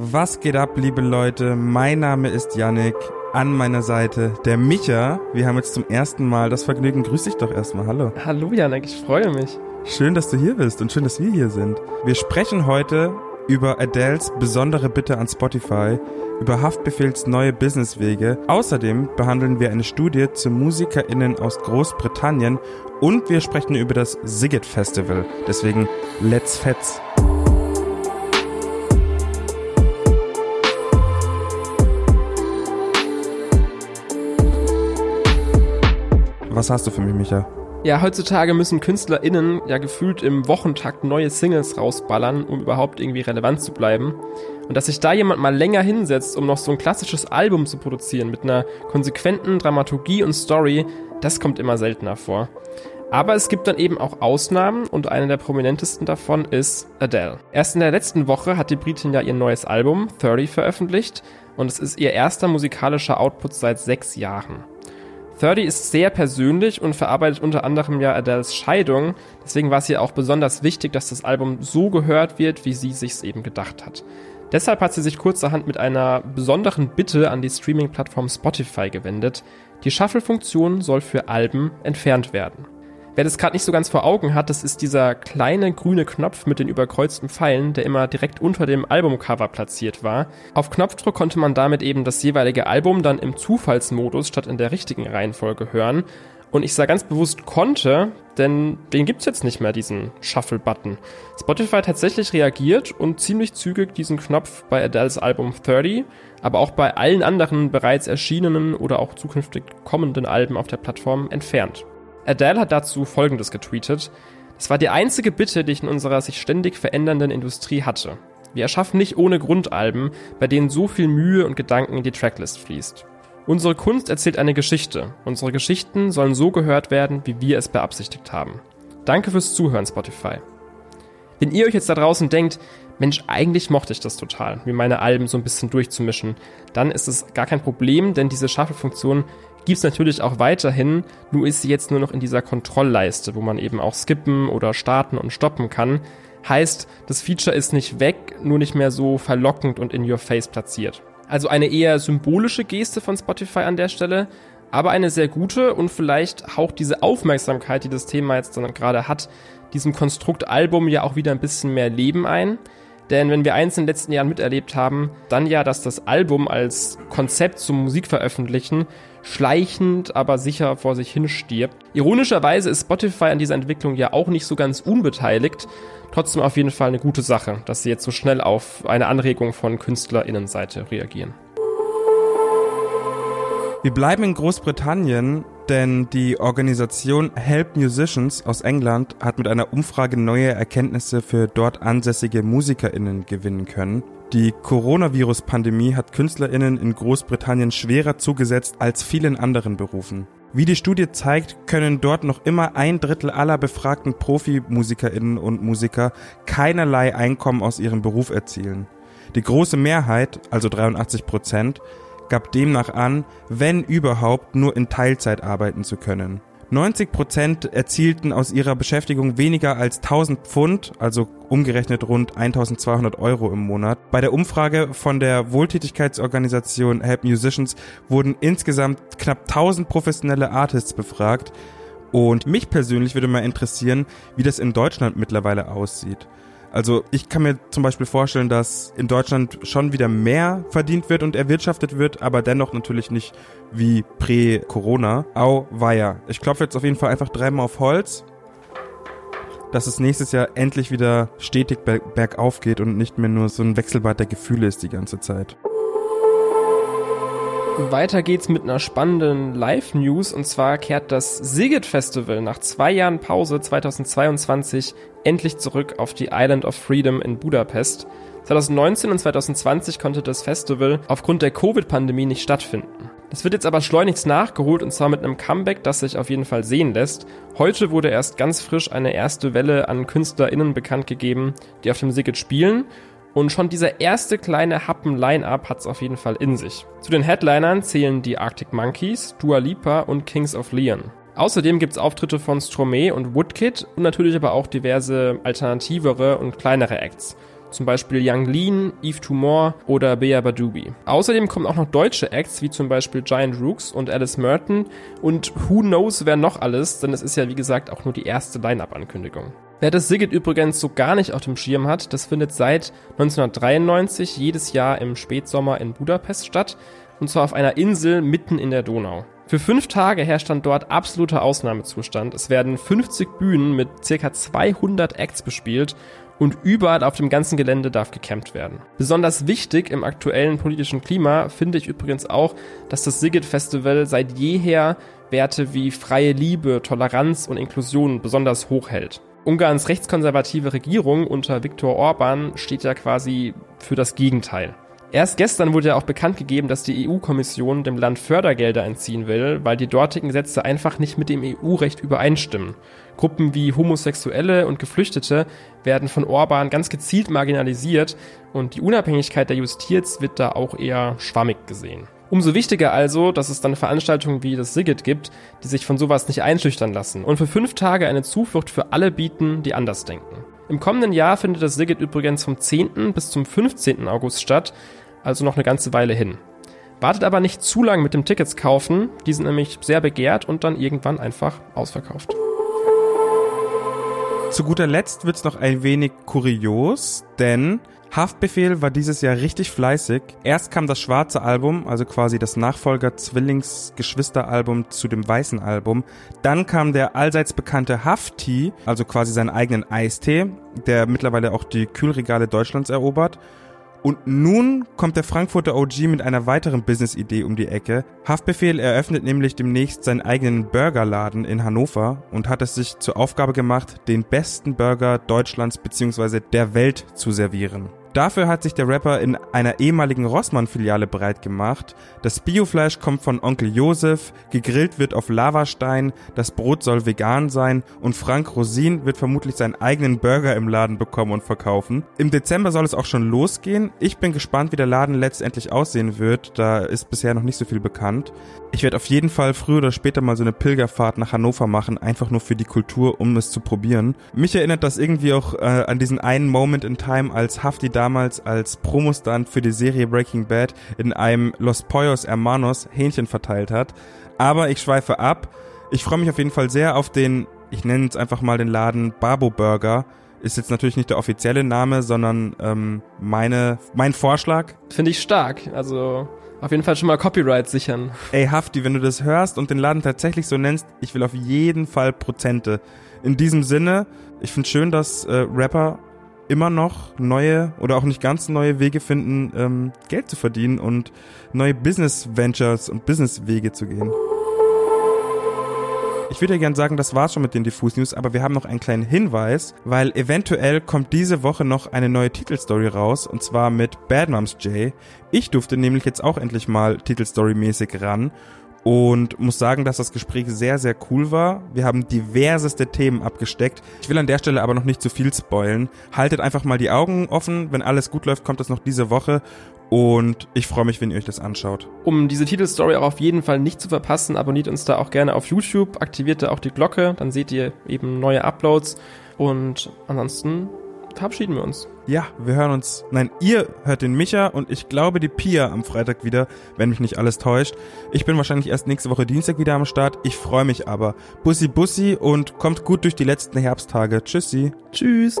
Was geht ab, liebe Leute? Mein Name ist Yannick. An meiner Seite der Micha. Wir haben jetzt zum ersten Mal das Vergnügen. Grüß dich doch erstmal. Hallo. Hallo Yannick, ich freue mich. Schön, dass du hier bist und schön, dass wir hier sind. Wir sprechen heute über Adels besondere Bitte an Spotify, über Haftbefehls neue Businesswege. Außerdem behandeln wir eine Studie zu MusikerInnen aus Großbritannien und wir sprechen über das Siget Festival. Deswegen, let's fetz. Was hast du für mich, Micha? Ja, heutzutage müssen KünstlerInnen ja gefühlt im Wochentakt neue Singles rausballern, um überhaupt irgendwie relevant zu bleiben. Und dass sich da jemand mal länger hinsetzt, um noch so ein klassisches Album zu produzieren mit einer konsequenten Dramaturgie und Story, das kommt immer seltener vor. Aber es gibt dann eben auch Ausnahmen und eine der prominentesten davon ist Adele. Erst in der letzten Woche hat die Britin ja ihr neues Album 30 veröffentlicht und es ist ihr erster musikalischer Output seit sechs Jahren. 30 ist sehr persönlich und verarbeitet unter anderem ja Adeles Scheidung. Deswegen war es ihr auch besonders wichtig, dass das Album so gehört wird, wie sie sich's eben gedacht hat. Deshalb hat sie sich kurzerhand mit einer besonderen Bitte an die Streaming-Plattform Spotify gewendet. Die Shuffle-Funktion soll für Alben entfernt werden. Wer das gerade nicht so ganz vor Augen hat, das ist dieser kleine grüne Knopf mit den überkreuzten Pfeilen, der immer direkt unter dem Albumcover platziert war. Auf Knopfdruck konnte man damit eben das jeweilige Album dann im Zufallsmodus statt in der richtigen Reihenfolge hören. Und ich sage ganz bewusst konnte, denn den gibt's jetzt nicht mehr, diesen Shuffle-Button. Spotify hat tatsächlich reagiert und ziemlich zügig diesen Knopf bei Adele's Album 30, aber auch bei allen anderen bereits erschienenen oder auch zukünftig kommenden Alben auf der Plattform entfernt. Adele hat dazu Folgendes getweetet. Es war die einzige Bitte, die ich in unserer sich ständig verändernden Industrie hatte. Wir erschaffen nicht ohne Grundalben, bei denen so viel Mühe und Gedanken in die Tracklist fließt. Unsere Kunst erzählt eine Geschichte. Unsere Geschichten sollen so gehört werden, wie wir es beabsichtigt haben. Danke fürs Zuhören, Spotify. Wenn ihr euch jetzt da draußen denkt, Mensch, eigentlich mochte ich das total, mir meine Alben so ein bisschen durchzumischen, dann ist es gar kein Problem, denn diese Shuffle-Funktion gibt es natürlich auch weiterhin, nur ist sie jetzt nur noch in dieser Kontrollleiste, wo man eben auch skippen oder starten und stoppen kann. Heißt, das Feature ist nicht weg, nur nicht mehr so verlockend und in your face platziert. Also eine eher symbolische Geste von Spotify an der Stelle, aber eine sehr gute und vielleicht haucht diese Aufmerksamkeit, die das Thema jetzt dann gerade hat, diesem Konstrukt Album ja auch wieder ein bisschen mehr Leben ein. Denn wenn wir eins in den letzten Jahren miterlebt haben, dann ja, dass das Album als Konzept zum Musikveröffentlichen schleichend, aber sicher vor sich hin stirbt. Ironischerweise ist Spotify an dieser Entwicklung ja auch nicht so ganz unbeteiligt. Trotzdem auf jeden Fall eine gute Sache, dass sie jetzt so schnell auf eine Anregung von KünstlerInnenseite reagieren. Wir bleiben in Großbritannien, denn die Organisation Help Musicians aus England hat mit einer Umfrage neue Erkenntnisse für dort ansässige MusikerInnen gewinnen können. Die Coronavirus-Pandemie hat KünstlerInnen in Großbritannien schwerer zugesetzt als vielen anderen Berufen. Wie die Studie zeigt, können dort noch immer ein Drittel aller befragten Profimusikerinnen und Musiker keinerlei Einkommen aus ihrem Beruf erzielen. Die große Mehrheit, also 83 Prozent, gab demnach an, wenn überhaupt nur in Teilzeit arbeiten zu können. 90 Prozent erzielten aus ihrer Beschäftigung weniger als 1000 Pfund, also umgerechnet rund 1200 Euro im Monat. Bei der Umfrage von der Wohltätigkeitsorganisation Help Musicians wurden insgesamt knapp 1000 professionelle Artists befragt. Und mich persönlich würde mal interessieren, wie das in Deutschland mittlerweile aussieht. Also ich kann mir zum Beispiel vorstellen, dass in Deutschland schon wieder mehr verdient wird und erwirtschaftet wird, aber dennoch natürlich nicht wie prä-Corona. Au weia. Ich klopfe jetzt auf jeden Fall einfach dreimal auf Holz, dass es nächstes Jahr endlich wieder stetig bergauf geht und nicht mehr nur so ein Wechselbad der Gefühle ist die ganze Zeit. Weiter geht's mit einer spannenden Live-News und zwar kehrt das Sigit Festival nach zwei Jahren Pause 2022 endlich zurück auf die Island of Freedom in Budapest. 2019 und 2020 konnte das Festival aufgrund der Covid-Pandemie nicht stattfinden. Das wird jetzt aber schleunigst nachgeholt und zwar mit einem Comeback, das sich auf jeden Fall sehen lässt. Heute wurde erst ganz frisch eine erste Welle an KünstlerInnen bekannt gegeben, die auf dem Sigit spielen und schon dieser erste kleine Happen-Line-Up hat es auf jeden Fall in sich. Zu den Headlinern zählen die Arctic Monkeys, Dua Lipa und Kings of Leon. Außerdem gibt es Auftritte von Stromae und Woodkid und natürlich aber auch diverse alternativere und kleinere Acts. Zum Beispiel Young Lean, Eve Tumor oder Bea Badubi. Außerdem kommen auch noch deutsche Acts, wie zum Beispiel Giant Rooks und Alice Merton. Und who knows, wer noch alles, denn es ist ja wie gesagt auch nur die erste Line-Up-Ankündigung. Wer das Sigget übrigens so gar nicht auf dem Schirm hat, das findet seit 1993 jedes Jahr im Spätsommer in Budapest statt, und zwar auf einer Insel mitten in der Donau. Für fünf Tage herrscht dann dort absoluter Ausnahmezustand. Es werden 50 Bühnen mit circa 200 Acts bespielt und überall auf dem ganzen Gelände darf gecampt werden. Besonders wichtig im aktuellen politischen Klima finde ich übrigens auch, dass das Sigget Festival seit jeher Werte wie freie Liebe, Toleranz und Inklusion besonders hoch hält. Ungarns rechtskonservative Regierung unter Viktor Orban steht ja quasi für das Gegenteil. Erst gestern wurde ja auch bekannt gegeben, dass die EU-Kommission dem Land Fördergelder entziehen will, weil die dortigen Gesetze einfach nicht mit dem EU-Recht übereinstimmen. Gruppen wie Homosexuelle und Geflüchtete werden von Orban ganz gezielt marginalisiert und die Unabhängigkeit der Justiz wird da auch eher schwammig gesehen. Umso wichtiger also, dass es dann Veranstaltungen wie das Sigget gibt, die sich von sowas nicht einschüchtern lassen und für fünf Tage eine Zuflucht für alle bieten, die anders denken. Im kommenden Jahr findet das Sigget übrigens vom 10. bis zum 15. August statt, also noch eine ganze Weile hin. Wartet aber nicht zu lang mit dem Tickets kaufen, die sind nämlich sehr begehrt und dann irgendwann einfach ausverkauft. Zu guter Letzt wird's noch ein wenig kurios, denn Haftbefehl war dieses Jahr richtig fleißig. Erst kam das schwarze Album, also quasi das Nachfolger-Zwillings-Geschwister-Album zu dem weißen Album. Dann kam der allseits bekannte Hafti, also quasi seinen eigenen Eistee, der mittlerweile auch die Kühlregale Deutschlands erobert. Und nun kommt der Frankfurter OG mit einer weiteren Business-Idee um die Ecke. Haftbefehl eröffnet nämlich demnächst seinen eigenen Burgerladen in Hannover und hat es sich zur Aufgabe gemacht, den besten Burger Deutschlands bzw. der Welt zu servieren. Dafür hat sich der Rapper in einer ehemaligen Rossmann-Filiale bereit gemacht. Das Biofleisch kommt von Onkel Josef, gegrillt wird auf Lavastein, das Brot soll vegan sein und Frank Rosin wird vermutlich seinen eigenen Burger im Laden bekommen und verkaufen. Im Dezember soll es auch schon losgehen. Ich bin gespannt, wie der Laden letztendlich aussehen wird. Da ist bisher noch nicht so viel bekannt. Ich werde auf jeden Fall früher oder später mal so eine Pilgerfahrt nach Hannover machen, einfach nur für die Kultur, um es zu probieren. Mich erinnert das irgendwie auch äh, an diesen einen Moment in Time, als Hafti damals als Promostand für die Serie Breaking Bad in einem Los Pollos Hermanos Hähnchen verteilt hat. Aber ich schweife ab. Ich freue mich auf jeden Fall sehr auf den, ich nenne es einfach mal den Laden Babo Burger. Ist jetzt natürlich nicht der offizielle Name, sondern ähm, meine, mein Vorschlag. Finde ich stark. Also auf jeden Fall schon mal Copyright sichern. Ey, Hafti, wenn du das hörst und den Laden tatsächlich so nennst, ich will auf jeden Fall Prozente. In diesem Sinne, ich finde schön, dass äh, Rapper immer noch neue oder auch nicht ganz neue Wege finden, ähm, Geld zu verdienen und neue Business Ventures und Business Wege zu gehen. Ich würde ja gern sagen, das war's schon mit den Diffus News, aber wir haben noch einen kleinen Hinweis, weil eventuell kommt diese Woche noch eine neue Titelstory raus und zwar mit Bad Moms J. Ich durfte nämlich jetzt auch endlich mal Titelstory-mäßig ran und muss sagen, dass das Gespräch sehr, sehr cool war. Wir haben diverseste Themen abgesteckt. Ich will an der Stelle aber noch nicht zu viel spoilen. Haltet einfach mal die Augen offen. Wenn alles gut läuft, kommt das noch diese Woche. Und ich freue mich, wenn ihr euch das anschaut. Um diese Titelstory auch auf jeden Fall nicht zu verpassen, abonniert uns da auch gerne auf YouTube, aktiviert da auch die Glocke, dann seht ihr eben neue Uploads. Und ansonsten verabschieden wir uns. Ja, wir hören uns. Nein, ihr hört den Micha und ich glaube die Pia am Freitag wieder, wenn mich nicht alles täuscht. Ich bin wahrscheinlich erst nächste Woche Dienstag wieder am Start. Ich freue mich aber. Bussi Bussi und kommt gut durch die letzten Herbsttage. Tschüssi. Tschüss.